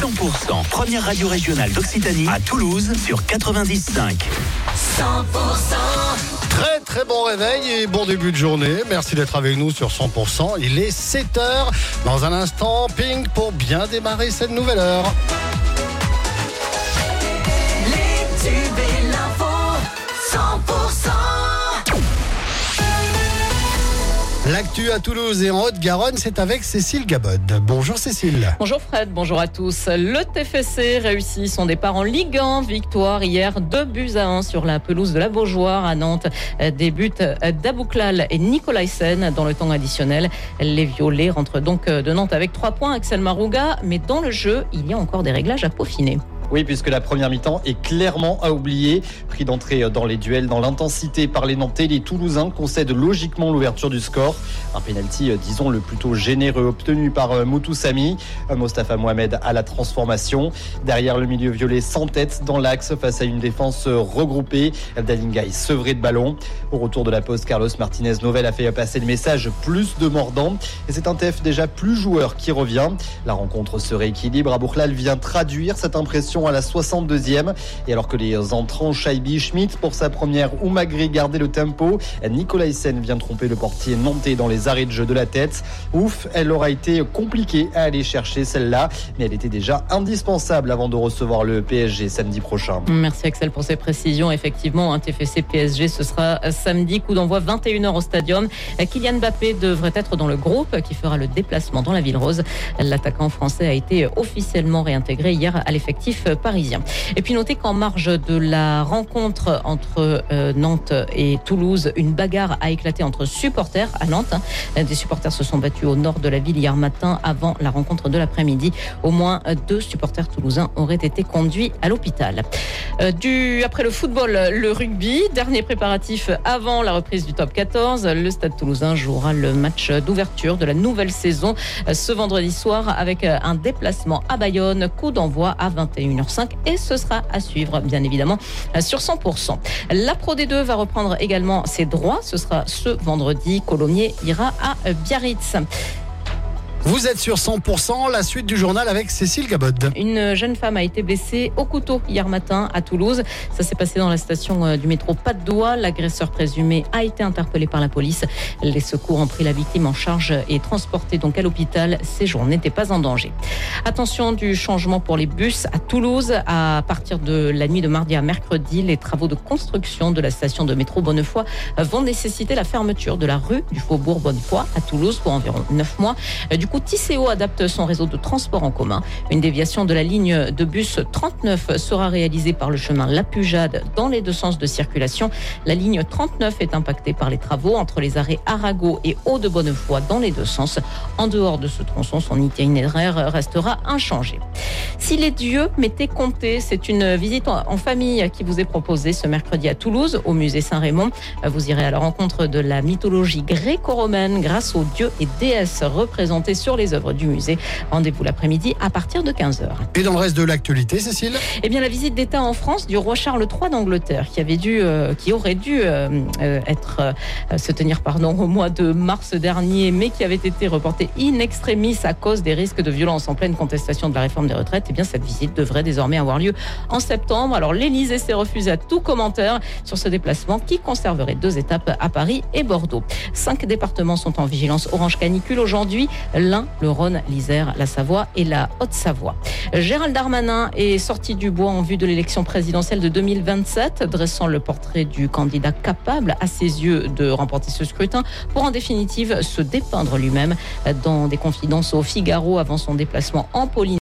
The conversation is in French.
100%, première radio régionale d'Occitanie à Toulouse sur 95. 100% Très très bon réveil et bon début de journée. Merci d'être avec nous sur 100%. Il est 7h. Dans un instant, ping pour bien démarrer cette nouvelle heure. L'actu à Toulouse et en Haute-Garonne, c'est avec Cécile Gabod. Bonjour Cécile. Bonjour Fred, bonjour à tous. Le TFC réussit son départ en Ligue 1. Victoire hier, 2 buts à 1 sur la pelouse de la Beaujoire à Nantes. Des buts et Nicolaisen dans le temps additionnel. Les Violets rentrent donc de Nantes avec 3 points, Axel Marouga. Mais dans le jeu, il y a encore des réglages à peaufiner. Oui, puisque la première mi-temps est clairement à oublier. Pris d'entrée dans les duels, dans l'intensité par les Nantais, les Toulousains concèdent logiquement l'ouverture du score. Un pénalty, disons, le plutôt généreux obtenu par euh, Moutou Sami. Mostafa Mohamed à la transformation. Derrière le milieu violet sans tête dans l'axe face à une défense regroupée. Dalinga est sevré de ballon. Au retour de la pause, Carlos Martinez Novel a fait passer le message plus de mordant. Et c'est un TF déjà plus joueur qui revient. La rencontre se rééquilibre. Aboukhlal vient traduire cette impression à la 62e. Et alors que les entrants Shaibi Schmidt pour sa première ou Magri gardaient le tempo, Nicolas Hyssen vient tromper le portier nantais dans les arrêts de jeu de la tête. Ouf, elle aura été compliquée à aller chercher celle-là, mais elle était déjà indispensable avant de recevoir le PSG samedi prochain. Merci Axel pour ces précisions. Effectivement, un TFC PSG, ce sera samedi, coup d'envoi 21h au stadium. Kylian Mbappé devrait être dans le groupe qui fera le déplacement dans la ville rose. L'attaquant français a été officiellement réintégré hier à l'effectif Et puis notez qu'en marge de la rencontre entre euh, Nantes et Toulouse, une bagarre a éclaté entre supporters à Nantes. Hein. Des supporters se sont battus au nord de la ville hier matin avant la rencontre de l'après-midi. Au moins deux supporters toulousains auraient été conduits à l'hôpital. Euh, après le football, le rugby, dernier préparatif avant la reprise du top 14. Le Stade toulousain jouera le match d'ouverture de la nouvelle saison euh, ce vendredi soir avec un déplacement à Bayonne, coup d'envoi à 21h05 et ce sera à suivre bien évidemment sur 100%. La Pro D2 va reprendre également ses droits, ce sera ce vendredi. Colomiers ira à Biarritz. Vous êtes sur 100%, la suite du journal avec Cécile Gabod. Une jeune femme a été blessée au couteau hier matin à Toulouse. Ça s'est passé dans la station euh, du métro Pas de Doigt. L'agresseur présumé a été interpellé par la police. Les secours ont pris la victime en charge et transporté donc à l'hôpital. Ses jours n'étaient pas en danger. Attention du changement pour les bus à Toulouse. À partir de la nuit de mardi à mercredi, les travaux de construction de la station de métro Bonnefoy vont nécessiter la fermeture de la rue du Faubourg Bonnefoy à Toulouse pour environ 9 mois. Du coup, Tisséo adapte son réseau de transport en commun. Une déviation de la ligne de bus 39 sera réalisée par le chemin La Pujade dans les deux sens de circulation. La ligne 39 est impactée par les travaux entre les arrêts Arago et Haut de Bonnefoy dans les deux sens. En dehors de ce tronçon, son itinéraire restera inchangé. Si les dieux m'étaient comptés, c'est une visite en famille qui vous est proposée ce mercredi à Toulouse, au musée Saint-Raymond. Vous irez à la rencontre de la mythologie gréco-romaine grâce aux dieux et déesses représentés sur les œuvres du musée. Rendez-vous l'après-midi à partir de 15h. Et dans le reste de l'actualité, Cécile Eh bien, la visite d'État en France du roi Charles III d'Angleterre, qui avait dû, euh, qui aurait dû euh, euh, se tenir pardon au mois de mars dernier, mais qui avait été reportée in extremis à cause des risques de violence en pleine contestation de la réforme des retraites. Eh bien, cette visite devrait désormais avoir lieu en septembre. Alors, l'Élysée s'est refusé à tout commentaire sur ce déplacement qui conserverait deux étapes à Paris et Bordeaux. Cinq départements sont en vigilance orange canicule aujourd'hui l'Ain, le Rhône, l'Isère, la Savoie et la Haute-Savoie. Gérald Darmanin est sorti du bois en vue de l'élection présidentielle de 2027, dressant le portrait du candidat capable à ses yeux de remporter ce scrutin pour en définitive se dépeindre lui-même dans des confidences au Figaro avant son déplacement en Polynésie.